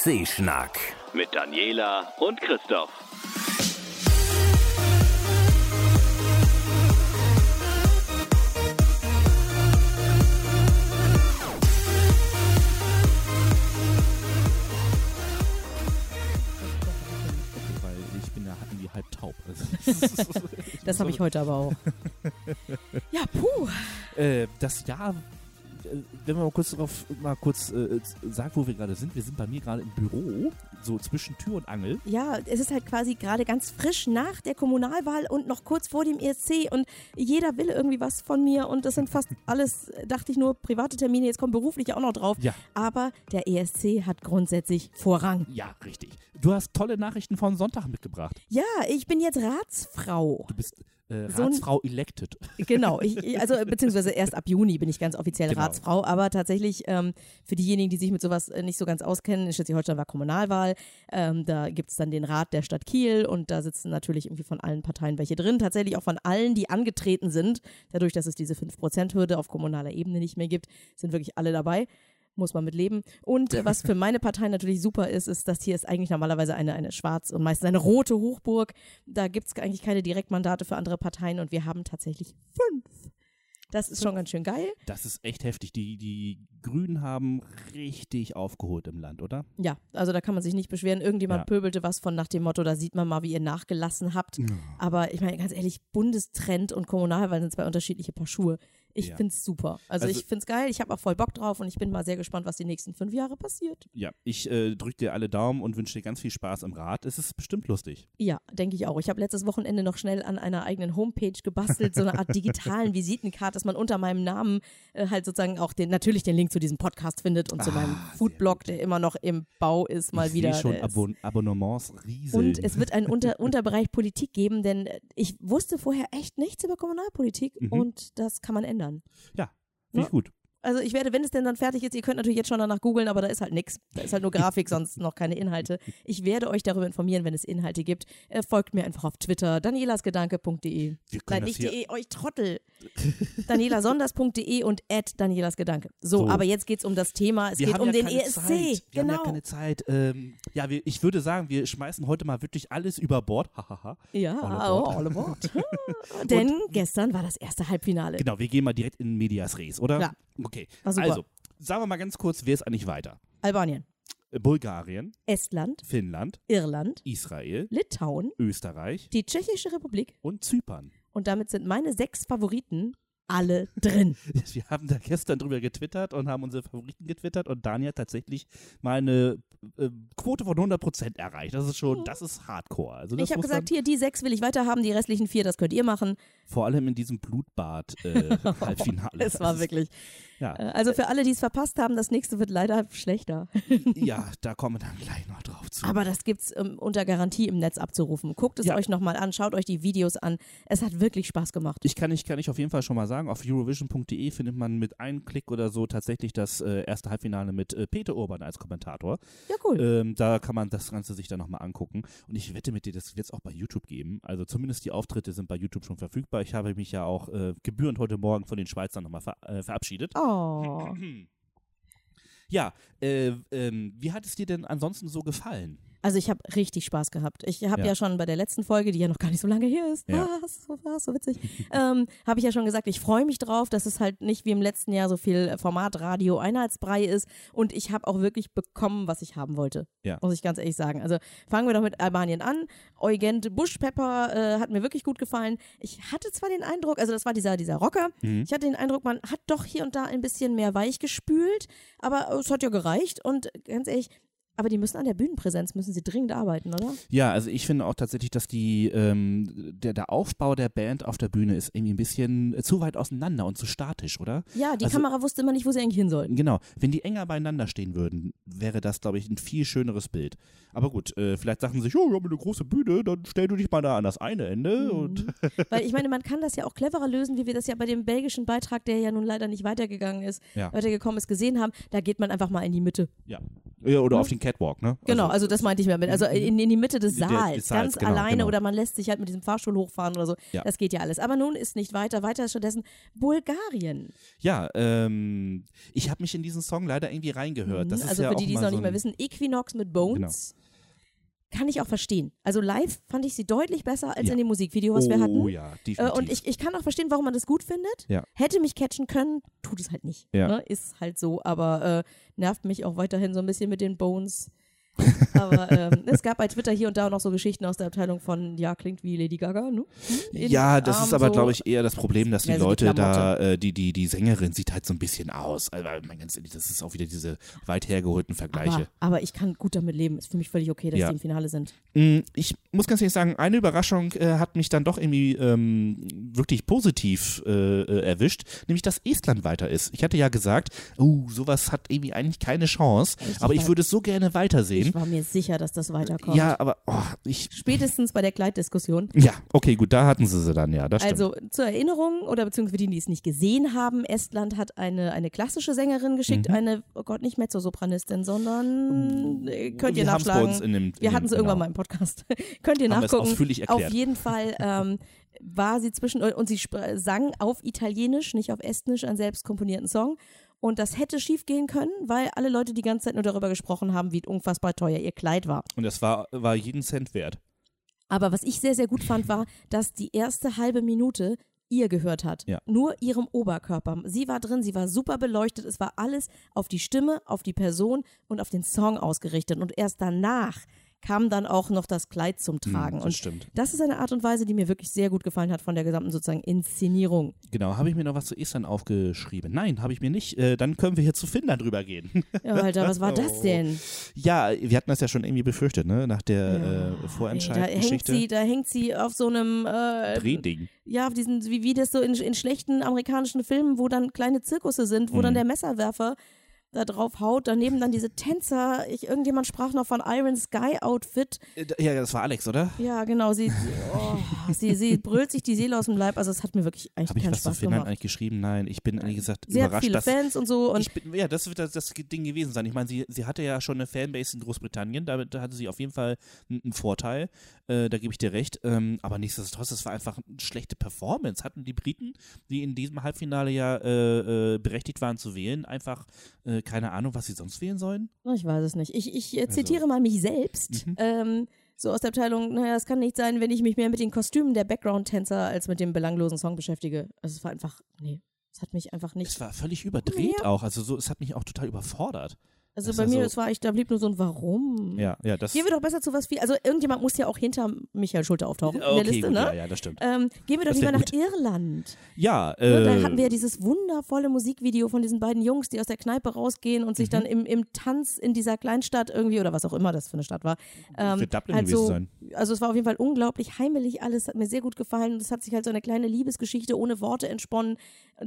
ESC-Schnack mit Daniela und Christoph. weil ich bin ja irgendwie halb taub. Das habe ich heute aber auch. Ja, puh. äh, das Jahr, wenn man mal kurz darauf mal kurz äh, sagt, wo wir gerade sind. Wir sind bei mir gerade im Büro, so zwischen Tür und Angel. Ja, es ist halt quasi gerade ganz frisch nach der Kommunalwahl und noch kurz vor dem ESC und jeder will irgendwie was von mir und das sind fast alles, dachte ich nur, private Termine, jetzt kommen berufliche auch noch drauf. Ja. Aber der ESC hat grundsätzlich Vorrang. Ja, richtig. Du hast tolle Nachrichten von Sonntag mitgebracht. Ja, ich bin jetzt Ratsfrau. Du bist äh, So Ratsfrau elected. Genau, ich, also beziehungsweise erst ab Juni bin ich ganz offiziell Genau. Ratsfrau, aber tatsächlich ähm, für diejenigen, die sich mit sowas äh, nicht so ganz auskennen, in Schleswig-Holstein war Kommunalwahl, ähm, da gibt es dann den Rat der Stadt Kiel und da sitzen natürlich irgendwie von allen Parteien welche drin, tatsächlich auch von allen, die angetreten sind, dadurch, dass es diese 5%-Hürde auf kommunaler Ebene nicht mehr gibt, sind wirklich alle dabei. Muss man mit leben. Und äh, was für meine Partei natürlich super ist, ist, dass hier ist eigentlich normalerweise eine, eine schwarz und meistens eine rote Hochburg. Da gibt es eigentlich keine Direktmandate für andere Parteien und wir haben tatsächlich fünf. Das ist schon ganz schön geil. Das ist echt heftig. Die, die Grünen haben richtig aufgeholt im Land, oder? Ja, also da kann man sich nicht beschweren. Irgendjemand Ja. pöbelte was von nach dem Motto, da sieht man mal, wie ihr nachgelassen habt. Aber ich meine, ganz ehrlich, Bundestrend und Kommunalwahl sind zwei unterschiedliche Paar Schuhe. Ich Ja. find's super. Also, Also- ich find's geil, ich habe auch voll Bock drauf und ich bin mal sehr gespannt, was die nächsten fünf Jahre passiert. Ja, ich äh, drücke dir alle Daumen und wünsche dir ganz viel Spaß im Rat. Es ist bestimmt lustig. Ja, denke ich auch. Ich habe letztes Wochenende noch schnell an einer eigenen Homepage gebastelt, so eine Art digitalen Visitenkarte, dass man unter meinem Namen äh, halt sozusagen auch den, natürlich den Link zu diesem Podcast findet und zu meinem Ah, Foodblog, der immer noch im Bau ist, mal ich wieder. schon ist- Abon Abonnements rieseln. Und es wird einen Unter Unterbereich Politik geben, denn äh, ich wusste vorher echt nichts über Kommunalpolitik Mhm. und das kann man ändern. Ja, finde ich Ja. gut. Also ich werde, wenn es denn dann fertig ist, ihr könnt natürlich jetzt schon danach googeln, aber da ist halt nichts. Da ist halt nur Grafik, sonst noch keine Inhalte. Ich werde euch darüber informieren, wenn es Inhalte gibt. Äh, folgt mir einfach auf Twitter, danielasgedanke.de. Nein, nicht hier- de, euch Trottel. danielasonders.de und at danielasgedanke. So, So. aber jetzt geht's um das Thema. Es wir geht um ja den ESC. Zeit. Wir genau. haben ja keine Zeit. Ähm, ja, wir, ich würde sagen, wir schmeißen heute mal wirklich alles über Bord. Hahaha. Ja, oh, all aboard. Denn gestern war das erste Halbfinale. Genau, wir gehen mal direkt in Medias Res, oder? Ja. Okay. Also, sagen wir mal ganz kurz, wer ist eigentlich weiter? Albanien, Äh, Bulgarien, Estland, Finnland, Irland, Israel, Litauen, Österreich. Die Tschechische Republik. Und Zypern. und damit sind meine sechs Favoriten alle drin. Wir haben da gestern drüber getwittert und haben unsere Favoriten getwittert und Dani hat tatsächlich mal eine äh, Quote von 100% erreicht. Das ist schon, das ist Hardcore. Also Ich habe gesagt, hier, die sechs will ich weiterhaben, die restlichen vier, das könnt ihr machen. vor allem in diesem Blutbad-Halbfinale. Es war wirklich. Ja, Äh, Also für alle, die es verpasst haben, das nächste wird leider schlechter. ja, da kommen wir dann gleich noch drauf zu. Aber das gibt's ähm, unter Garantie im Netz abzurufen. Guckt es Ja. euch nochmal an, schaut euch die Videos an. Es hat wirklich Spaß gemacht. Ich kann, ich kann ich auf jeden Fall schon mal sagen, auf Eurovision.de findet man mit einem Klick oder so tatsächlich das äh, erste Halbfinale mit äh, Peter Urban als Kommentator. Ja, cool. Ähm, da kann man das Ganze sich dann nochmal angucken. Und ich wette mit dir, das wird es auch bei YouTube geben. Also zumindest die Auftritte sind bei YouTube schon verfügbar. Ich habe mich ja auch äh, gebührend heute Morgen von den Schweizern nochmal ver äh, verabschiedet. Oh. Ja, äh, ähm, wie hat es dir denn ansonsten so gefallen? Also ich habe richtig Spaß gehabt. Ich habe Ja. ja. schon bei der letzten Folge, die ja noch gar nicht so lange her ist, Ja. ah, so, ah, so witzig, ähm, habe ich ja schon gesagt, ich freue mich drauf, dass es halt nicht wie im letzten Jahr so viel Formatradio Einheitsbrei ist und ich habe auch wirklich bekommen, was ich haben wollte, Ja. muss ich ganz ehrlich sagen. Also fangen wir doch mit Albanien an. Eugent Buschpepper äh, hat mir wirklich gut gefallen. Ich hatte zwar den Eindruck, also das war dieser, dieser Rocker, Mhm. ich hatte den Eindruck, man hat doch hier und da ein bisschen mehr weich gespült, aber es hat ja gereicht und ganz ehrlich, aber die müssen an der Bühnenpräsenz, müssen sie dringend arbeiten, oder? Ja, also ich finde auch tatsächlich, dass die, ähm, der, der Aufbau der Band auf der Bühne ist irgendwie ein bisschen äh, zu weit auseinander und zu statisch, oder? Ja, die Also- Kamera wusste immer nicht, wo sie eigentlich hin sollten. Genau. Wenn die enger beieinander stehen würden, wäre das, glaube ich, ein viel schöneres Bild. Aber gut, äh, vielleicht sagen sie sich, oh, wir haben eine große Bühne, dann stell du dich mal da an das eine Ende und Weil ich meine, man kann das ja auch cleverer lösen, wie wir das ja bei dem belgischen Beitrag, der ja nun leider nicht weitergegangen ist, Ja. weitergekommen ist, gesehen haben. Da geht man einfach mal in die Mitte. ja. Ja, oder Ne? auf den Catwalk, ne? Genau, also das meinte ich mir mit. Also in, in die Mitte des Saals, des Saals, ganz genau, alleine genau. oder man lässt sich halt mit diesem Fahrstuhl hochfahren oder so. Ja. Das geht ja alles. Aber nun ist nicht weiter. Weiter ist stattdessen Bulgarien. Ja, ähm, ich habe mich in diesen Song leider irgendwie reingehört. Mhm. also ja für die, die es noch so nicht mehr wissen, Equinox mit Bones. Kann ich auch verstehen. Also live fand ich sie deutlich besser als Ja. in dem Musikvideo, was oh, wir hatten. ja, Äh, definitiv. und ich, ich kann auch verstehen, warum man das gut findet. Ja. Hätte mich catchen können, tut es halt nicht. Ja. Ne? Ist halt so, aber äh, nervt mich auch weiterhin so ein bisschen mit den Bones. Aber ähm, es gab bei Twitter hier und da auch noch so Geschichten aus der Abteilung von, ja, klingt wie Lady Gaga, ne? In ja, das Arm ist aber, so. glaube ich, eher das Problem, dass die Ja, so die Leute da, äh, die, die, die Sängerin sieht halt so ein bisschen aus. Also, mein ganz ehrlich, das ist auch wieder diese weit hergeholten Vergleiche. Aber, aber ich kann gut damit leben. Ist für mich völlig okay, dass Ja. die im Finale sind. Mm, Ich muss ganz ehrlich sagen, eine Überraschung äh, hat mich dann doch irgendwie ähm, wirklich positiv äh, äh, erwischt, nämlich dass Estland weiter ist. Ich hatte ja gesagt, oh, sowas hat irgendwie eigentlich keine Chance, Richtig aber ich würde es so gerne weitersehen. Ich war mir sicher, dass das weiterkommt. Ja, aber oh, ich. Spätestens bei der Kleiddiskussion. Ja, okay, gut, da hatten sie sie dann, ja, das stimmt. Also zur Erinnerung oder beziehungsweise für die, die es nicht gesehen haben, Estland hat eine, eine klassische Sängerin geschickt, Mhm. eine, oh Gott, nicht Mezzosopranistin, sondern äh, könnt ihr Wir bei nachschlagen. uns in dem, Wir hatten sie genau. irgendwann mal im Podcast. könnt ihr Haben es nachgucken. ausführlich erklärt. Auf jeden Fall ähm, war sie zwischen und sie sang auf Italienisch, nicht auf Estnisch, einen selbst komponierten Song. Und das hätte schief gehen können, weil alle Leute die ganze Zeit nur darüber gesprochen haben, wie unfassbar teuer ihr Kleid war. Und das war, war jeden Cent wert. Aber was ich sehr, sehr gut fand, war, dass die erste halbe Minute ihr gehört hat. Ja. Nur ihrem Oberkörper. Sie war drin, sie war super beleuchtet. Es war alles auf die Stimme, auf die Person und auf den Song ausgerichtet. Und erst danach kam dann auch noch das Kleid zum Tragen. Hm, das und stimmt. das ist eine Art und Weise, die mir wirklich sehr gut gefallen hat von der gesamten sozusagen Inszenierung. Genau, habe ich mir noch was zu Estland aufgeschrieben? Nein, habe ich mir nicht. Äh, dann können wir hier zu Finnland rübergehen. Ja, Alter, was war Oh. das denn? ja, wir hatten das ja schon irgendwie befürchtet, ne? Nach der Ja, äh, Nee, da hängt sie, da hängt sie auf so einem äh, Drehding. ja, auf diesen, wie, wie das so in, in schlechten amerikanischen Filmen, wo dann kleine Zirkusse sind, wo dann Mhm. der Messerwerfer da drauf haut, daneben dann diese Tänzer, ich, irgendjemand sprach noch von Iron Sky Outfit. Äh, Ja, das war Alex, oder? Ja, genau, sie, oh, sie, sie brüllt sich die Seele aus dem Leib, also es hat mir wirklich eigentlich ich keinen was zu Spaß Finnland gemacht. eigentlich geschrieben? Nein, ich bin ehrlich gesagt Sie hat überrascht, viele dass Fans und so und ich bin, ja, das wird das, das Ding gewesen sein. Ich meine, sie, sie hatte ja schon eine Fanbase in Großbritannien, damit hatte sie auf jeden Fall einen, einen Vorteil. Äh, da gebe ich dir recht. Ähm, aber nichtsdestotrotz, das war einfach eine schlechte Performance. Hatten die Briten, die in diesem Halbfinale ja äh, äh, berechtigt waren zu wählen, einfach äh, keine Ahnung, was sie sonst wählen sollen? ich weiß es nicht. Ich, ich äh, Also. zitiere mal mich selbst. Mhm. Ähm, so aus der Abteilung, naja, es kann nicht sein, wenn ich mich mehr mit den Kostümen der Background-Tänzer als mit dem belanglosen Song beschäftige. Also es war einfach, nee, es hat mich einfach nicht Es war völlig überdreht Ja. auch. Also so, es hat mich auch total überfordert. Also Das bei mir, so- das war echt, da blieb nur so ein Warum. Ja, ja, das. Gehen wir doch besser zu was wie, also irgendjemand muss ja auch hinter Michael Schulter auftauchen in der okay, Liste, gut, ne? ja, ja, das stimmt. Ähm, gehen wir doch Das lieber nach gut. Irland. Ja, Ne, äh, da hatten wir ja dieses wundervolle Musikvideo von diesen beiden Jungs, die aus der Kneipe rausgehen und sich Mhm. dann im, im Tanz in dieser Kleinstadt irgendwie oder was auch immer das für eine Stadt war. Ähm, wird Dublin halt gewesen sein. Also es war auf jeden Fall unglaublich heimelig alles, hat mir sehr gut gefallen. Es hat sich halt so eine kleine Liebesgeschichte ohne Worte entsponnen,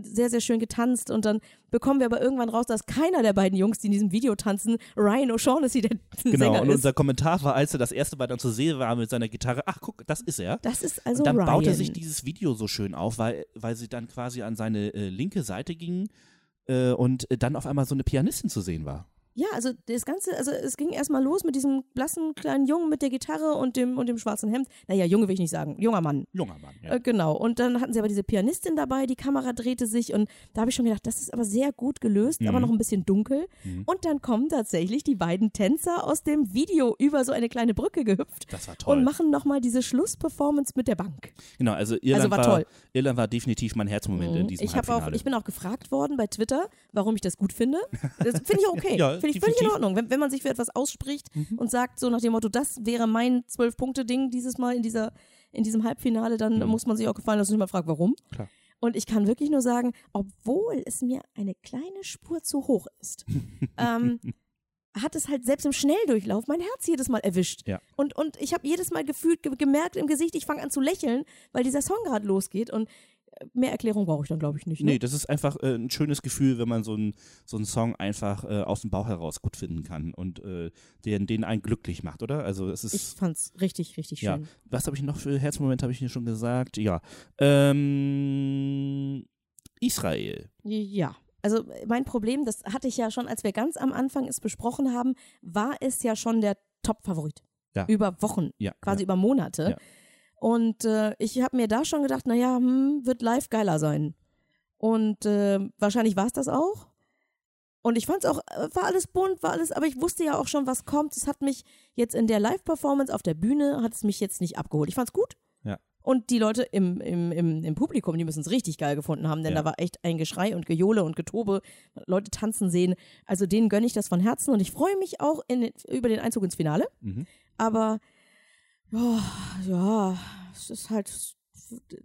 sehr, sehr schön getanzt und dann bekommen wir aber irgendwann raus, dass keiner der beiden Jungs, die in diesem Video tanzen, Ryan O'Shaughnessy, der Genau, Sänger und ist. unser Kommentar war, als er das erste Mal dann zu sehen war mit seiner Gitarre, ach guck, das ist er. Das ist also und dann Ryan. baute sich dieses Video so schön auf, weil, weil sie dann quasi an seine äh, linke Seite gingen äh, und äh, dann auf einmal so eine Pianistin zu sehen war. Ja, also das Ganze, also es ging erstmal los mit diesem blassen kleinen Jungen mit der Gitarre und dem, und dem schwarzen Hemd. Naja, Junge will ich nicht sagen, junger Mann. Junger Mann, ja. Äh, genau. Und dann hatten sie aber diese Pianistin dabei, die Kamera drehte sich und da habe ich schon gedacht, das ist aber sehr gut gelöst, Mhm. aber noch ein bisschen dunkel. Mhm. Und dann kommen tatsächlich die beiden Tänzer aus dem Video über so eine kleine Brücke gehüpft Das war toll. und machen nochmal diese Schlussperformance mit der Bank. genau, also Irland, war war, toll. Irland war definitiv mein Herzmoment in diesem ich, hab auch, Halbfinale. ich bin auch gefragt worden bei Twitter, warum ich das gut finde. Das finde ich okay. Ja, finde ich völlig in. Ordnung. Wenn, wenn man sich für etwas ausspricht Mhm. und sagt, so nach dem Motto, das wäre mein Zwölf-Punkte-Ding dieses Mal in, dieser, in diesem Halbfinale, dann Mhm. muss man sich auch gefallen lassen und sich mal fragen, warum. Klar. Und ich kann wirklich nur sagen, obwohl es mir eine kleine Spur zu hoch ist, ähm, hat es halt selbst im Schnelldurchlauf mein Herz jedes Mal erwischt. Ja. Und, und ich habe jedes Mal gefühlt, ge gemerkt im Gesicht, ich fange an zu lächeln, weil dieser Song gerade losgeht. Und mehr Erklärung brauche ich dann, glaube ich, nicht. Ne? Nee, das ist einfach äh, ein schönes Gefühl, wenn man so einen so einen Song einfach äh, aus dem Bauch heraus gut finden kann und äh, den, den einen glücklich macht, oder? Also es ist Ich fand's richtig, richtig Ja. schön. Was habe ich noch für Herzmoment, habe ich dir schon gesagt? Ja. Ähm, Israel. Ja. also mein Problem, das hatte ich ja schon, als wir ganz am Anfang es besprochen haben, war es ja schon der Top-Favorit. Ja. Über Wochen, Ja, quasi ja. über Monate. Ja. Und äh, ich habe mir da schon gedacht, naja, hm, wird live geiler sein. Und äh, wahrscheinlich war es das auch. Und ich fand es auch, äh, war alles bunt, war alles, aber ich wusste ja auch schon, was kommt. Es hat mich jetzt in der Live-Performance auf der Bühne, hat es mich jetzt nicht abgeholt. Ich fand's gut. Ja. Und die Leute im, im, im, im Publikum, die müssen es richtig geil gefunden haben, denn Ja. da war echt ein Geschrei und Gejohle und Getobe, Leute tanzen sehen. Also denen gönne ich das von Herzen und ich freue mich auch in, über den Einzug ins Finale. Mhm. Aber ja, ja, es ist halt,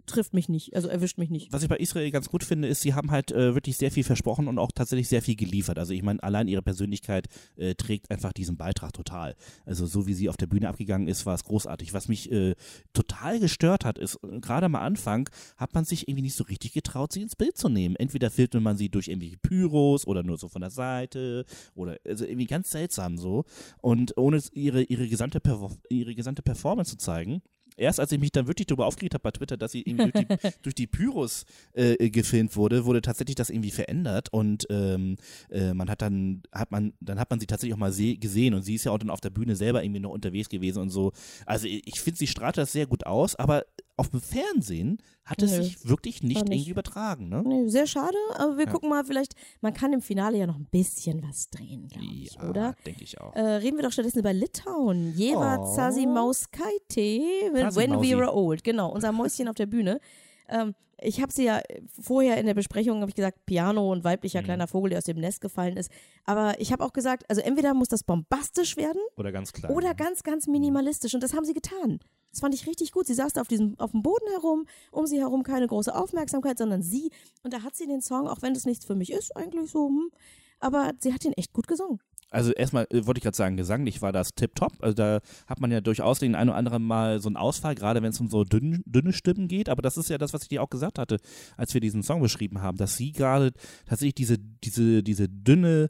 trifft mich nicht, also erwischt mich nicht. Was ich bei Israel ganz gut finde, ist, sie haben halt äh, wirklich sehr viel versprochen und auch tatsächlich sehr viel geliefert. Also ich meine, allein ihre Persönlichkeit äh, trägt einfach diesen Beitrag total. Also so wie sie auf der Bühne abgegangen ist, war es großartig. Was mich äh, total gestört hat, ist, gerade am Anfang hat man sich irgendwie nicht so richtig getraut, sie ins Bild zu nehmen. Entweder filmte man sie durch irgendwelche Pyros oder nur so von der Seite oder also irgendwie ganz seltsam so. Und ohne ihre, ihre, gesamte, ihre gesamte Performance zu zeigen, erst als ich mich dann wirklich darüber aufgeregt habe bei Twitter, dass sie irgendwie durch die, durch die Pyros äh, gefilmt wurde, wurde tatsächlich das irgendwie verändert und ähm, äh, man hat dann hat man dann hat man sie tatsächlich auch mal se gesehen und sie ist ja auch dann auf der Bühne selber irgendwie noch unterwegs gewesen und so. Also ich, ich finde, sie strahlt das sehr gut aus, aber auf dem Fernsehen hat es Nö, sich wirklich nicht, nicht. irgendwie übertragen, ne? Nee, sehr schade, aber wir Ja. gucken mal, vielleicht, man kann im Finale ja noch ein bisschen was drehen, glaube ich, Ja, oder? denke ich auch. Äh, reden wir doch stattdessen über Litauen. Jeva Oh. Zasimauskaite mit When Mausi. We Were Old. Genau, unser Mäuschen auf der Bühne. Ähm, ich habe sie ja vorher in der Besprechung, habe ich gesagt, Piano und weiblicher Mhm. kleiner Vogel, der aus dem Nest gefallen ist. Aber ich habe auch gesagt, also entweder muss das bombastisch werden Oder ganz klar. oder ganz, ganz minimalistisch. Und das haben sie getan. Das fand ich richtig gut. Sie saß da auf, diesem, auf dem Boden herum, um sie herum keine große Aufmerksamkeit, sondern sie. Und da hat sie den Song, auch wenn das nichts für mich ist, eigentlich so, hm, aber sie hat ihn echt gut gesungen. Also erstmal äh, wollte ich gerade sagen, gesanglich war das tipptopp. Also da hat man ja durchaus den ein oder anderen Mal so einen Ausfall, gerade wenn es um so dünn, dünne Stimmen geht. Aber das ist ja das, was ich dir auch gesagt hatte, als wir diesen Song beschrieben haben, dass sie gerade tatsächlich diese, diese, diese dünne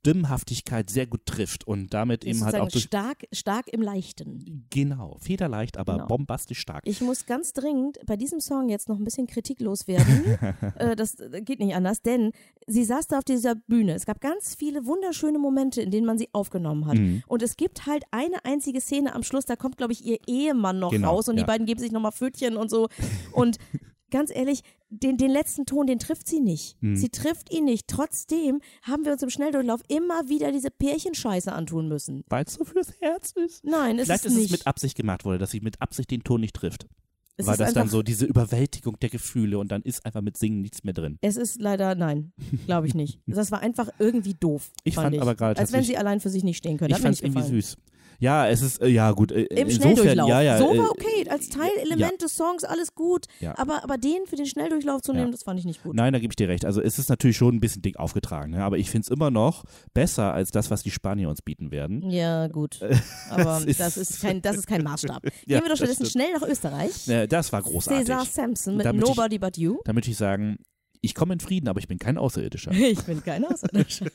Stimmhaftigkeit sehr gut trifft und damit eben halt auch durch. stark, stark im Leichten. Genau, federleicht, aber Genau. bombastisch stark. Ich muss ganz dringend bei diesem Song jetzt noch ein bisschen kritiklos werden. äh, das äh, geht nicht anders, denn sie saß da auf dieser Bühne. Es gab ganz viele wunderschöne Momente, in denen man sie aufgenommen hat. Mhm. Und es gibt halt eine einzige Szene am Schluss, da kommt, glaube ich, ihr Ehemann noch Genau, raus und ja. die beiden geben sich nochmal Pfötchen und so. Und ganz ehrlich, den, den letzten Ton, den trifft sie nicht. Mhm. Sie trifft ihn nicht. Trotzdem haben wir uns im Schnelldurchlauf immer wieder diese Pärchenscheiße antun müssen. Weil es so fürs Herz ist. Nein, es Vielleicht ist ist nicht. es mit Absicht gemacht worden, dass sie mit Absicht den Ton nicht trifft. Es Weil ist das dann so diese Überwältigung der Gefühle und dann ist einfach mit Singen nichts mehr drin. Es ist leider, nein, glaube ich nicht. Das war einfach irgendwie doof. Ich fand ich. aber gerade Als wenn sie allein für sich nicht stehen können. Ich fand es irgendwie süß. Ja, es ist, äh, ja gut, äh, Im insofern, Schnelldurchlauf. ja, ja. so äh, war okay, als Teilelement des Songs, alles gut. Ja. Aber, aber den für den Schnelldurchlauf zu Ja. nehmen, das fand ich nicht gut. Nein, da gebe ich dir recht. Also es ist natürlich schon ein bisschen dick aufgetragen, ne? aber ich finde es immer noch besser als das, was die Spanier uns bieten werden. Ja, gut. Aber Das ist- das ist kein, das ist kein Maßstab. Gehen Ja, wir doch stattdessen schnell nach Österreich. Äh, das war großartig. Cesar Sampson mit Da möchte ich- Nobody But You. Da möchte ich sagen, ich komme in Frieden, aber ich bin kein Außerirdischer. Ich bin kein Außerirdischer.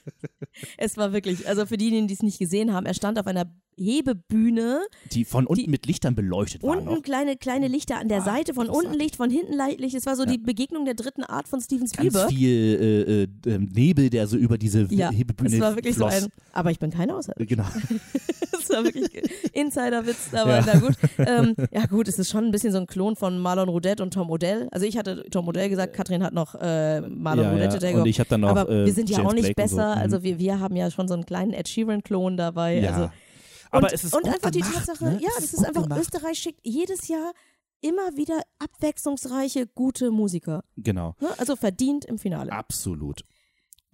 es war wirklich, also für diejenigen, die es nicht gesehen haben, er stand auf einer Hebebühne, Die von unten Die- mit Lichtern beleuchtet waren unten noch. kleine, kleine Lichter an der Ah, Seite, von unten Licht, von hinten Licht. Es war so Ja. die Begegnung der dritten Art von Steven Ganz Spielberg. viel äh, äh, Nebel, der so über diese Ja, Hebebühne es war wirklich floss. so ein, aber ich bin kein Außerirdischer. Genau. Das war wirklich Insiderwitz, aber Ja. na gut. Ähm, ja gut, es ist schon ein bisschen so ein Klon von Marlon Roudette und Tom Odell. Also ich hatte Tom Odell gesagt, Katrin hat noch äh, Marlon ja, Roudette ja. Und ich habe dann noch aber äh, wir sind ja auch nicht Blake und so. besser. Mhm. Also wir, wir haben ja schon so einen kleinen Ed Sheeran-Klon dabei. ja. Also, aber und, es ist und einfach die gemacht, Tatsache, ne? ja, Es das ist gut einfach, gemacht. Österreich schickt jedes Jahr immer wieder abwechslungsreiche, gute Musiker. Genau. Ne? Also verdient im Finale. Absolut.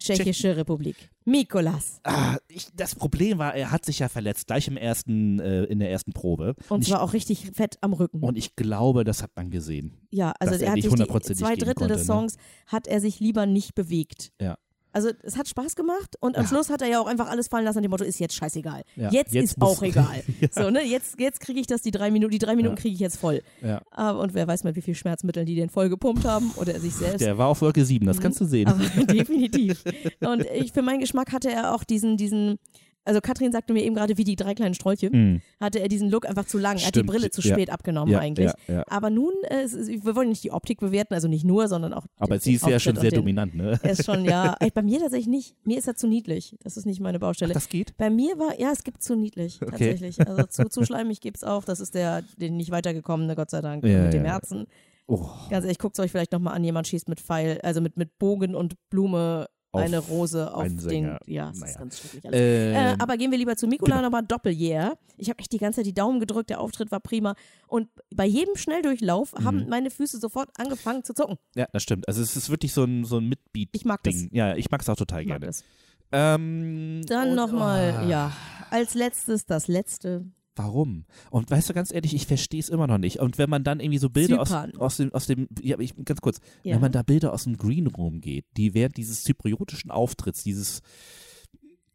Tschechische Republik. Mikolas. Ah, ich, das Problem war, er hat sich ja verletzt, gleich im ersten, äh, in der ersten Probe. Und ich, zwar auch richtig fett am Rücken. und ich glaube, das hat man gesehen. Ja, also er er hat sich die zwei Drittel des konnte, ne? Songs hat er sich lieber nicht bewegt. Ja. Also es hat Spaß gemacht und am Ja. Schluss hat er ja auch einfach alles fallen lassen an dem Motto, ist jetzt scheißegal. Ja, Jetzt, jetzt ist auch egal. Ja. So, ne, jetzt, jetzt kriege ich das, die drei Minuten, die drei Minuten kriege ich jetzt voll. Ja. Aber, und wer weiß mit wie viel Schmerzmitteln die den voll gepumpt haben oder er sich selbst. Der war auf Wolke 7, das kannst du sehen. Aber definitiv. Und ich, für meinen Geschmack hatte er auch diesen, diesen Also Katrin sagte mir eben gerade, wie die drei kleinen Strolche, Mhm. hatte er diesen Look einfach zu lang. Er hat die Stimmt, Brille zu ja. spät abgenommen Ja, eigentlich. ja, ja. Aber nun, äh, wir wollen nicht die Optik bewerten, also nicht nur, sondern auch Aber den, sie ist ja schon sehr den, dominant, ne? Er ist schon, ja. Bei mir tatsächlich nicht. Mir ist er zu niedlich. Das ist nicht meine Baustelle. Das geht? Bei mir war, ja, es gibt zu niedlich, Okay. tatsächlich. Also zu, zu schleimig gibt es auch. Das ist der, den nicht weitergekommene, Gott sei Dank, Ja, mit dem ja, ja. Herzen. Oh, Ganz ehrlich, guckt es euch vielleicht nochmal an, jemand schießt mit Pfeil, also mit, mit Bogen und Blume eine Rose auf den, ja, das ist Naja. ganz schrecklich alles. Äh, ähm, aber gehen wir lieber zu Mikola genau. nochmal Doppel-Yeah. Ich habe echt die ganze Zeit die Daumen gedrückt, der Auftritt war prima. Und bei jedem Schnelldurchlauf Mhm. haben meine Füße sofort angefangen zu zucken. ja, das stimmt. Also es ist wirklich so ein, so ein Mitbeat-Ding. Ich mag das. Ja, ich mag es auch total Ich gerne. das. Ähm, Dann nochmal, oh, ja, als letztes das letzte. Warum? Und weißt du, ganz ehrlich, ich verstehe es immer noch nicht. Und wenn man dann irgendwie so Bilder aus, aus dem, aus dem, ja, ich, ganz kurz, Ja. wenn man da Bilder aus dem Green Room geht, die während dieses zypriotischen Auftritts, dieses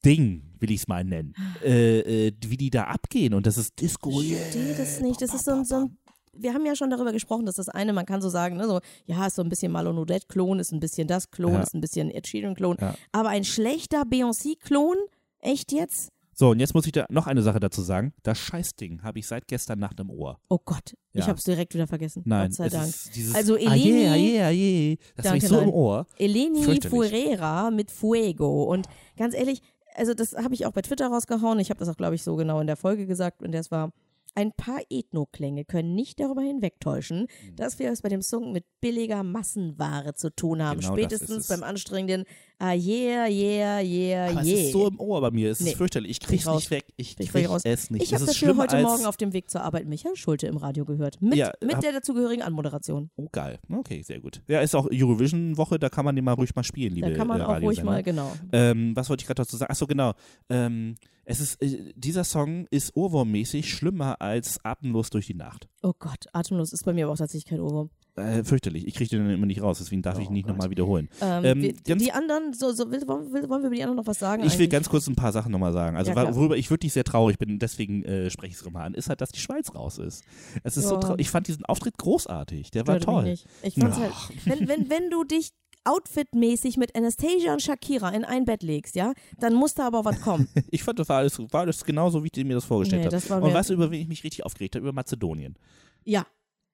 Ding, will ich es mal nennen, äh, äh, wie die da abgehen und das ist Disco. Ich verstehe das nicht. Das ist so ein, so ein wir haben ja schon darüber gesprochen, dass das eine, man kann so sagen, ne, so, ja, ist so ein bisschen Malone Odette-Klon, ist ein bisschen das Klon, Ja. ist ein bisschen Ed Sheeran-Klon. Aber ein schlechter Beyoncé-Klon? Echt jetzt? So, und jetzt muss ich da noch eine Sache dazu sagen. Das Scheißding habe ich seit gestern Nacht im Ohr. Oh Gott, ich Ja. habe es direkt wieder vergessen. Nein, Gott sei Dank. Also Eleni- aje, aje. Das habe ich so nein. im Ohr. Eleni. Fuerera mit Fuego. Und ganz ehrlich, also das habe ich auch bei Twitter rausgehauen. Ich habe das auch, glaube ich, so genau in der Folge gesagt. Und das war, ein paar Ethno-Klänge können nicht darüber hinwegtäuschen, Mhm. dass wir es bei dem Song mit billiger Massenware zu tun haben. Genau Spätestens beim anstrengenden Ah, yeah, yeah, yeah, Aber yeah. es ist so im Ohr bei mir. Es Nee. ist fürchterlich. Ich krieg's nicht weg. Ich Krieg ich raus. es nicht. ich habe dafür schlimmer heute Morgen auf dem Weg zur Arbeit Michael Schulte im Radio gehört. Mit, Ja, mit der dazugehörigen Anmoderation. Oh, geil. Okay, sehr gut. Ja, ist auch Eurovision-Woche, da kann man den mal ruhig mal spielen, liebe Da kann man äh, auch ruhig mal, genau. Ähm, was wollte ich gerade dazu sagen? Achso, genau. Ähm, es ist, äh, dieser Song ist ohrwurmmäßig schlimmer als Atemlos durch die Nacht. Oh Gott, atemlos ist bei mir aber auch tatsächlich kein Ohrwurm. Äh, fürchterlich. Ich kriege den immer nicht raus, deswegen darf Oh ich ihn nicht nochmal wiederholen. Ähm, Ähm, die, ganz- die anderen, so, so, will, wollen, will, wollen wir über die anderen noch was sagen? Ich will eigentlich? ganz kurz ein paar Sachen nochmal sagen. Also Ja, worüber ich wirklich sehr traurig bin, deswegen äh, spreche ich es nochmal an, ist halt, dass die Schweiz raus ist. Es ist so Ja. traurig. Ich fand diesen Auftritt großartig. Der war toll. Nicht. Ich fand's halt, wenn, wenn, wenn du dich outfitmäßig mit Anastasia und Shakira in ein Bett legst, ja, dann muss da aber was kommen. Ich fand, das war alles, war alles genauso, wie ich mir das vorgestellt Nee, habe. Und weißt du, über wen ich mich richtig aufgeregt habe? Über Mazedonien. Ja,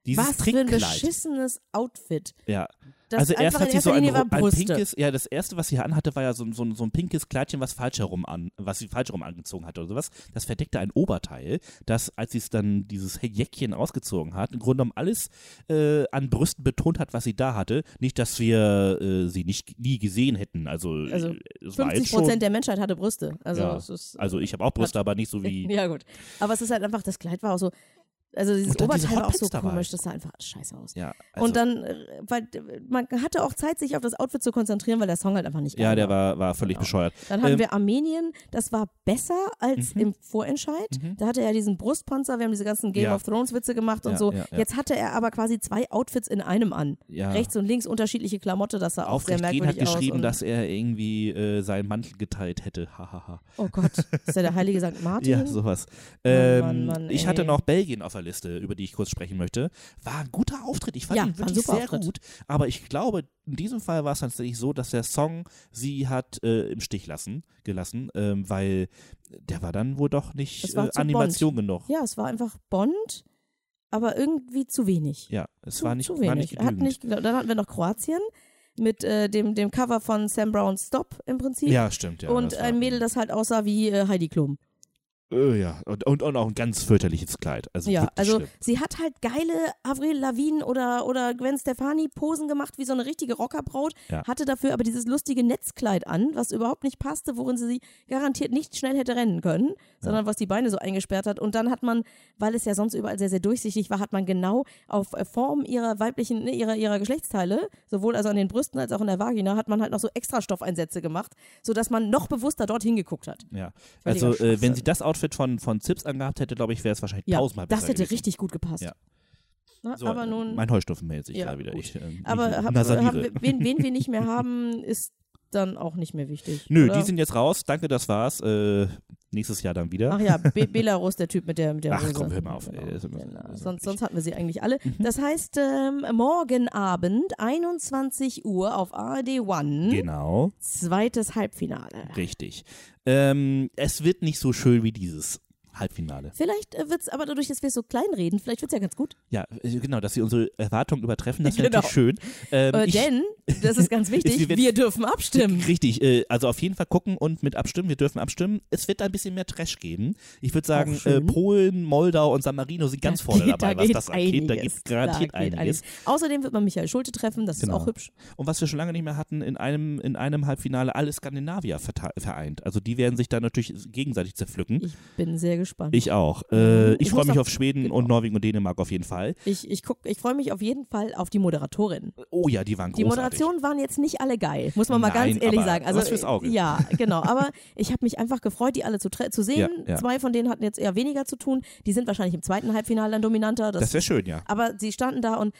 Dieses was für ein beschissenes Outfit. Ja. Das also erst hat sie so ein, ein pinkes, ja, das erste, was sie anhatte, war ja so, ein- so, so ein pinkes Kleidchen, was falsch herum an, was sie falsch herum angezogen hatte oder sowas. Das verdeckte ein Oberteil, das, als sie es dann dieses Jäckchen ausgezogen hat, im Grunde genommen alles äh, an Brüsten betont hat, was sie da hatte. Nicht, dass wir äh, sie nicht nie gesehen hätten. Also, Also äh, es war 50 jetzt schon, Prozent der Menschheit hatte Brüste. Also, Ja. ist, also ich habe auch Brüste, aber nicht so wie. ja gut. Aber es ist halt einfach, das Kleid war auch so, also dieses Oberteil war auch so dabei. komisch, das sah einfach scheiße aus. Ja, also, und dann, äh, weil äh, man hatte auch Zeit, sich auf das Outfit zu konzentrieren, weil der Song halt einfach nicht ja, der war, war völlig Genau. bescheuert. Dann hatten Ähm, wir Armenien, das war besser als Mhm. im Vorentscheid. Mhm. Da hatte er diesen Brustpanzer, wir haben diese ganzen Game Ja. of Thrones Witze gemacht und Ja, so. ja, ja. Jetzt hatte er aber quasi zwei Outfits in einem an. Ja. Rechts und links unterschiedliche Klamotte, das sah auch sehr Aufrecht gehen hat merkwürdig geschrieben, dass er irgendwie äh, seinen Mantel geteilt hätte. Hahaha. Oh Gott, ist der der heilige St. Martin? Ja, sowas. Ähm, Mann, Mann, ich hatte noch Belgien auf der Liste, über die ich kurz sprechen möchte. War ein guter Auftritt. Ich fand Ja, ihn war wirklich sehr Auftritt. gut. Aber ich glaube, in diesem Fall war es tatsächlich so, dass der Song sie hat äh, im Stich lassen, gelassen, ähm, weil der war dann wohl doch nicht Es war äh, Animation genug. Ja, es war einfach Bond, aber irgendwie zu wenig. Ja, es zu, war nicht, zu war wenig. nicht Hat nicht, dann hatten wir noch Kroatien mit äh, dem, dem Cover von Sam Brown's Stop im Prinzip. ja, stimmt. Ja, und war- ein Mädel, das halt aussah wie äh, Heidi Klum. Äh, ja, und, und, und auch ein ganz fürchterliches Kleid. Also Ja, also schlimm. sie hat halt geile Avril Lavigne oder, oder Gwen Stefani Posen gemacht, wie so eine richtige Rockerbraut, Ja. hatte dafür aber dieses lustige Netzkleid an, was überhaupt nicht passte, worin sie garantiert nicht schnell hätte rennen können, sondern was die Beine so eingesperrt hat. Und dann hat man, weil es ja sonst überall sehr, sehr durchsichtig war, hat man genau auf äh, Form ihrer weiblichen, ne, ihrer, ihrer Geschlechtsteile, sowohl also an den Brüsten als auch in der Vagina, hat man halt noch so Extrastoffeinsätze gemacht, sodass man noch bewusster dorthin geguckt hat. Ja, also äh, wenn sie das Outfit von, von Zips angehabt hätte, glaube ich, wäre es wahrscheinlich Ja, tausendmal besser das hätte gewesen. richtig gut gepasst. Ja. Na, So, aber äh, nun. Mein sich Ja, gerade wieder. Ich, ähm, Aber ich hab, hab, wen, wen wir nicht mehr haben, ist dann auch nicht mehr wichtig. Nö, oder? die sind jetzt raus. Danke, das war's. Äh, nächstes Jahr dann wieder. Ach ja, Be Belarus, der Typ mit der, mit der Ach, Hose. komm, hör mal auf, Genau, ey, genau. ist Sonst, sonst hatten wir sie eigentlich alle. Mhm. Das heißt, ähm, morgen Abend, 21 Uhr auf ARD One, Genau, zweites Halbfinale. richtig. Ähm, es wird nicht so schön wie dieses Halbfinale. Vielleicht äh, wird es aber dadurch, dass wir so klein reden, vielleicht wird es ja ganz gut. Ja, äh, genau, dass sie unsere Erwartungen übertreffen, das wäre Genau. natürlich schön. Ähm, Äh, ich- denn, das ist ganz wichtig, wir werden- wir dürfen abstimmen. Richtig, äh, also auf jeden Fall gucken und mit abstimmen. Wir dürfen abstimmen. Es wird da ein bisschen mehr Trash geben. Ich würde sagen. Polen, Moldau und San Marino sind ganz vorne geht- dabei, da was das angeht. Da einiges. gibt es garantiert geht einiges. Außerdem wird man Michael Schulte treffen, das Genau. ist auch hübsch. Und was wir schon lange nicht mehr hatten, in einem, in einem Halbfinale alle Skandinavier vereint. Also die werden sich da natürlich gegenseitig zerpflücken. Ich bin sehr gespannt. Ich auch. Äh, ich Ich freue mich auch- auf Schweden genau. und Norwegen und Dänemark auf jeden Fall. Ich, ich, guck- ich freue mich auf jeden Fall auf die Moderatorin. Oh ja, die waren Die großartig. Moderationen waren jetzt nicht alle geil, muss man mal Nein, ganz ehrlich sagen. Also, was fürs Auge. Ja, genau. Aber ich habe mich einfach gefreut, die alle zu, zu sehen. Ja, ja. Zwei von denen hatten jetzt eher weniger zu tun. Die sind wahrscheinlich im zweiten Halbfinale dann dominanter. Das, Das wäre schön, ja. aber sie standen da und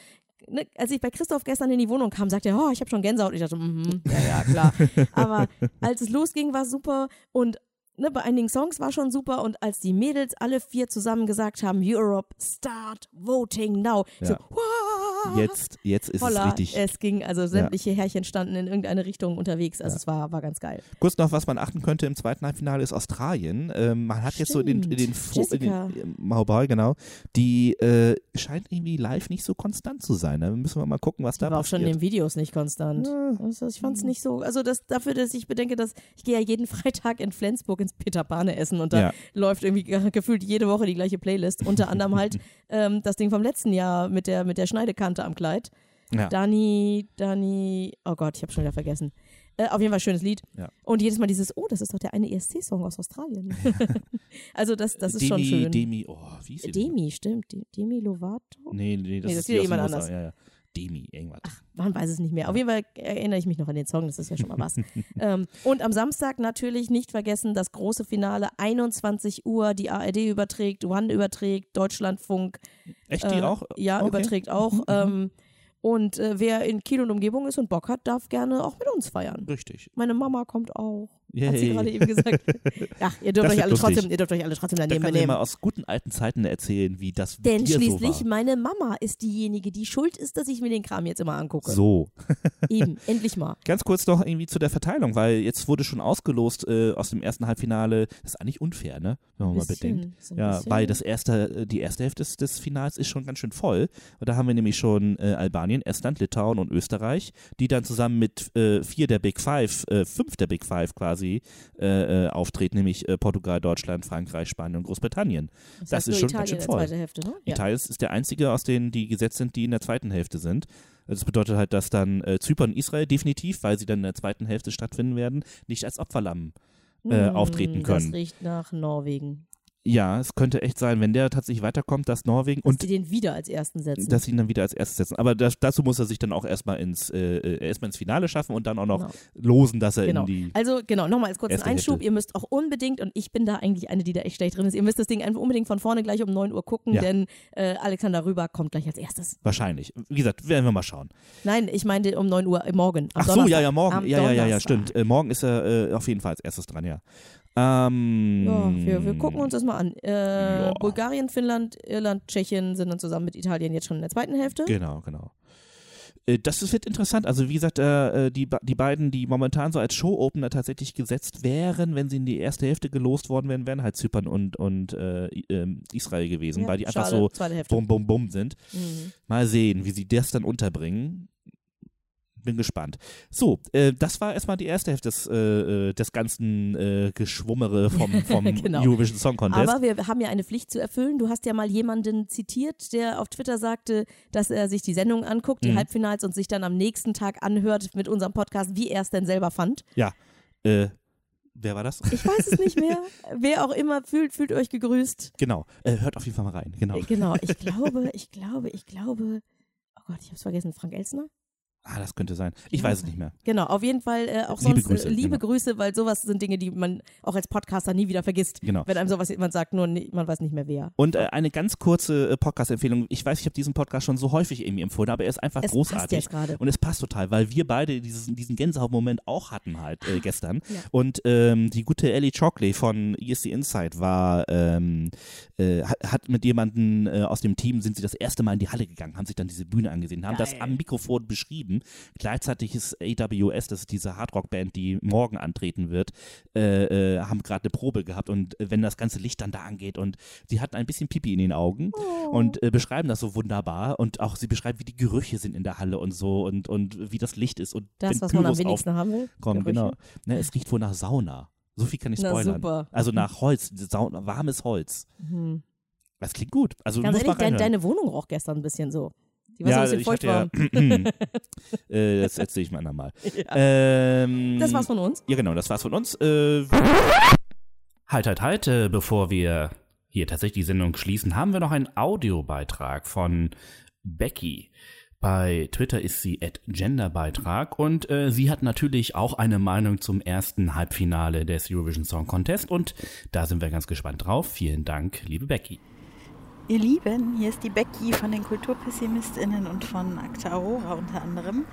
ne, als ich bei Christoph gestern in die Wohnung kam, sagte er, oh, ich habe schon Gänsehaut. Ich dachte, mhm, ja, ja, klar. Aber als es losging, war super und ne, bei einigen Songs war schon super und als die Mädels alle vier zusammen gesagt haben, Europe, start voting now. Ja. So, wow, Jetzt, jetzt ist Voller, es richtig. es ging, also sämtliche Härchen standen in irgendeine Richtung unterwegs. Also Ja. es war, war ganz geil. Kurz noch, was man achten könnte im zweiten Halbfinale ist Australien. Ähm, man hat jetzt so in den, in den, Stimmt. Fo- in den Jessica. Maubai, genau, die äh, scheint irgendwie live nicht so konstant zu sein. Da müssen wir mal gucken, was da war auch schon in passiert. den Videos nicht konstant. Ja. Also ich fand es nicht so, also das, dafür, dass ich bedenke, dass ich gehe ja jeden Freitag in Flensburg ins Peter Pane essen und da Ja. läuft irgendwie ge- gefühlt jede Woche die gleiche Playlist. Unter anderem halt ähm, das Ding vom letzten Jahr mit der, mit der Schneidekante am Kleid. Ja. Dani, Dani, oh Gott, ich habe schon wieder vergessen. Äh, auf jeden Fall schönes Lied. Ja. Und jedes Mal dieses, oh, das ist doch der eine ESC-Song aus Australien. also das, das ist schon Demi, schön. Demi, oh, wie ist sie denn? Demi, stimmt. De- Demi Lovato? Nee, nee, das Nee, das ist ist jemand anders. Ja, ja. Demi, irgendwas. Man weiß es nicht mehr. Auf jeden Fall erinnere ich mich noch an den Song, das ist ja schon mal was. ähm, und am Samstag natürlich nicht vergessen das große Finale, 21 Uhr, die ARD überträgt, One überträgt, Deutschlandfunk Echt, die äh, auch? Ja, Okay. überträgt auch. Ähm, und äh, wer in Kiel und Umgebung ist und Bock hat, darf gerne auch mit uns feiern. Richtig. Meine Mama kommt auch. Hat sie Yay. gerade eben gesagt. Ach, ihr dürft, euch alle lustig. trotzdem, ihr dürft euch alle trotzdem Da daneben kann sie mal benehmen. aus guten alten Zeiten erzählen, wie das Denn dir schließlich, so war. meine Mama ist diejenige, die schuld ist, dass ich mir den Kram jetzt immer angucke. So. Eben, endlich mal. Ganz kurz noch irgendwie zu der Verteilung, weil jetzt wurde schon ausgelost äh, aus dem ersten Halbfinale. Das ist eigentlich unfair, ne? Wenn man mal Bisschen, bedenkt. so Ja, bisschen. weil das erste, äh, die erste Hälfte des, des Finals ist schon ganz schön voll. Und da haben wir nämlich schon äh, Albanien, Estland, Litauen und Österreich, die dann zusammen mit äh, vier der Big Five, äh, fünf der Big Five quasi äh, äh, auftreten, nämlich äh, Portugal, Deutschland, Frankreich, Spanien und Großbritannien. Das heißt ist schon Italien ganz schön in der voll. Hälfte, ne? Ja. Italien ist der einzige aus denen, die gesetzt sind, die in der zweiten Hälfte sind. Das bedeutet halt, dass dann äh, Zypern und Israel definitiv, weil sie dann in der zweiten Hälfte stattfinden werden, nicht als Opferlamm äh, Hm, auftreten können. Das riecht nach Norwegen. Ja, es könnte echt sein, wenn der tatsächlich weiterkommt, dass Norwegen Dass und die den wieder als ersten setzen. dass sie ihn dann wieder als erstes setzen. Aber das, dazu muss er sich dann auch erstmal ins, äh, äh, erstmal ins Finale schaffen und dann auch noch Genau. losen, dass er Genau. in die. Also genau, nochmal als kurzen Einschub. Hälfte. Ihr müsst auch unbedingt, und ich bin da eigentlich eine, die da echt schlecht drin ist, ihr müsst das Ding einfach unbedingt von vorne gleich um 9 Uhr gucken, Ja. denn äh, Alexander Rüber kommt gleich als erstes. Wahrscheinlich. Wie gesagt, werden wir mal schauen. Nein, ich meinte um 9 Uhr äh, morgen. Ach so, Donnerstag. ja, ja, morgen. Am Ja, ja, ja, ja, stimmt. Äh, morgen ist er äh, auf jeden Fall als erstes dran, ja. Ähm, Ja, wir, wir gucken uns das mal an. Äh, Ja. Bulgarien, Finnland, Irland, Tschechien sind dann zusammen mit Italien jetzt schon in der zweiten Hälfte. Genau, genau. Äh, Das ist- wird interessant. Also wie gesagt, äh, äh, die, die beiden, die momentan so als Show-Opener tatsächlich gesetzt wären, wenn sie in die erste Hälfte gelost worden wären, wären halt Zypern und, und äh, ähm, Israel gewesen, Ja, weil die einfach schade, so bum, bum, bum sind. Mhm. Mal sehen, wie sie das dann unterbringen. Bin gespannt. So, äh, das war erstmal die erste Hälfte des, äh, äh, des ganzen äh, Geschwummere vom, vom Genau. Eurovision Song Contest. Aber wir haben ja eine Pflicht zu erfüllen. Du hast ja mal jemanden zitiert, der auf Twitter sagte, dass er sich die Sendung anguckt, die Mhm. Halbfinals und sich dann am nächsten Tag anhört mit unserem Podcast, wie er es denn selber fand. äh, wer war das? Ich weiß es nicht mehr. Wer auch immer fühlt, fühlt euch gegrüßt. genau. Äh, hört auf jeden Fall mal rein. Genau. Äh, Genau, ich glaube, ich glaube, ich glaube, oh Gott, ich hab's vergessen, Frank Elsner? Ah, das könnte sein. Ich weiß es nicht mehr. Genau, auf jeden Fall äh, auch Liebe sonst Grüße, äh, liebe genau. Grüße, weil sowas sind Dinge, die man auch als Podcaster nie wieder vergisst. Genau. Wenn einem sowas jemand sagt, nur nie, man weiß nicht mehr wer. Und äh, eine ganz kurze äh, Podcast-Empfehlung. Ich weiß, ich habe diesen Podcast schon so häufig irgendwie empfohlen, aber er ist einfach Es passt großartig. jetzt gerade. Und es passt total, weil wir beide dieses, diesen Gänsehautmoment auch hatten halt äh, gestern. Ja. Und ähm, die gute Ellie Chalkley von ESC Insight war, ähm, äh, hat, mit jemandem aus dem Team, sind sie das erste Mal in die Halle gegangen, haben sich dann diese Bühne angesehen, haben das Geil. am Mikrofon beschrieben. Gleichzeitig ist AWS, das ist diese Hardrock-Band, die morgen antreten wird, äh, äh, haben gerade eine Probe gehabt und äh, wenn das ganze Licht dann da angeht und sie hatten ein bisschen Pipi in den Augen Oh. und äh, beschreiben das so wunderbar und auch sie beschreiben, wie die Gerüche sind in der Halle und so und, und wie das Licht ist und Das, was man am Pyros wenigsten haben will. Gerüche. genau. Ne, es riecht wohl nach Sauna. So viel kann ich Na, spoilern. super. Also nach Holz, Sauna, warmes Holz. Mhm. Das klingt gut. Also Ganz muss ehrlich, dein, deine Wohnung roch gestern ein bisschen so. Die war ja, so ein bisschen hatte feucht ja, äh, das erzähle ich mal andermal. Ähm, Das war's von uns. Ja, genau, das war's von uns. Äh, halt, halt, halt, äh, bevor wir hier tatsächlich die Sendung schließen, haben wir noch einen Audiobeitrag von Becky. Bei Twitter ist sie at Genderbeitrag und äh, sie hat natürlich auch eine Meinung zum ersten Halbfinale des Eurovision Song Contest und da sind wir ganz gespannt drauf. Vielen Dank, liebe Becky. Ihr Lieben, hier ist die Becky von den KulturpessimistInnen und von Akta Aurora unter anderem.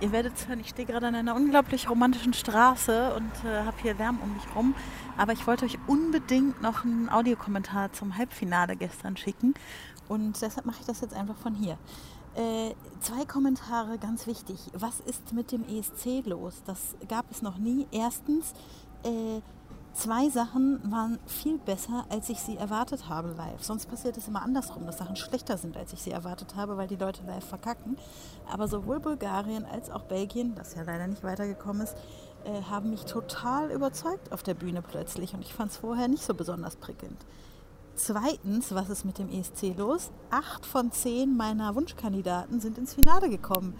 Ihr werdet es hören, ich stehe gerade an einer unglaublich romantischen Straße und äh, habe hier Lärm um mich rum. Aber ich wollte euch unbedingt noch einen Audiokommentar zum Halbfinale gestern schicken. Und deshalb mache ich das jetzt einfach von hier. Äh, zwei Kommentare, ganz wichtig. Was ist mit dem ESC los? Das gab es noch nie. Erstens, äh, Zwei Sachen waren viel besser, als ich sie erwartet habe live. Sonst passiert es immer andersrum, dass Sachen schlechter sind, als ich sie erwartet habe, weil die Leute live verkacken. Aber sowohl Bulgarien als auch Belgien, das ja leider nicht weitergekommen ist, äh, haben mich total überzeugt auf der Bühne plötzlich. Und ich fand es vorher nicht so besonders prickelnd. Zweitens, was ist mit dem ESC los? Acht von zehn meiner Wunschkandidaten sind ins Finale gekommen,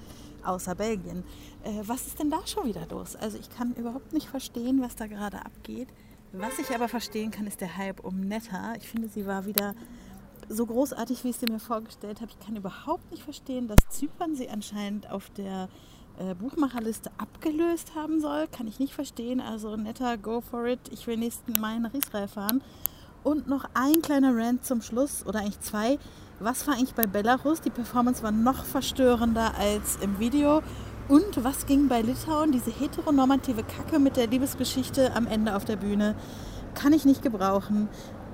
außer Belgien. Äh, was ist denn da schon wieder los? Also ich kann überhaupt nicht verstehen, was da gerade abgeht. Was ich aber verstehen kann, ist der Hype um Netta. Ich finde, sie war wieder so großartig, wie ich sie mir vorgestellt habe. Ich kann überhaupt nicht verstehen, dass Zypern sie anscheinend auf der äh, Buchmacherliste abgelöst haben soll. Kann ich nicht verstehen. Also Netta, go for it. Ich will nächsten Mai nach Israel fahren. Und noch ein kleiner Rant zum Schluss, oder eigentlich zwei. Was war eigentlich bei Belarus? Die Performance war noch verstörender als im Video. Und was ging bei Litauen? Diese heteronormative Kacke mit der Liebesgeschichte am Ende auf der Bühne kann ich nicht gebrauchen.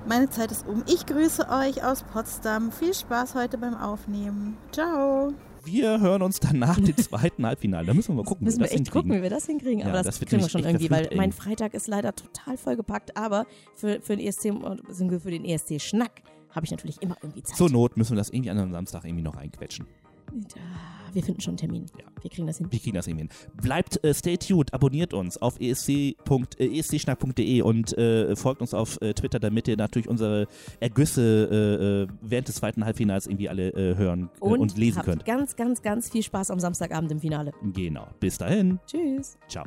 Meine Zeit ist um. Ich grüße euch aus Potsdam. Viel Spaß heute beim Aufnehmen. Ciao. Wir hören uns dann nach dem zweiten Halbfinale. Da müssen wir mal gucken, Müssen wie wir das echt hinkriegen. gucken, wie wir das hinkriegen. Ja, aber das, das kriegen wir schon echt irgendwie, weil verflucht mein eng. Freitag ist leider total vollgepackt. Aber für, für den ESC, für den ESC-Schnack habe ich natürlich immer irgendwie Zeit. Zur Not müssen wir das irgendwie an einem Samstag irgendwie noch einquetschen. Und, ah, wir finden schon einen Termin. Ja. Wir kriegen das hin. Wir kriegen das irgendwie hin. Bleibt äh, stay tuned, abonniert uns auf esc.escschnack.de und äh, folgt uns auf äh, Twitter, damit ihr natürlich unsere Ergüsse äh, äh, während des zweiten Halbfinals irgendwie alle äh, hören äh, und, Und, lesen habt könnt. ganz, ganz, ganz viel Spaß am Samstagabend im Finale. Genau. Bis dahin. Tschüss. Ciao.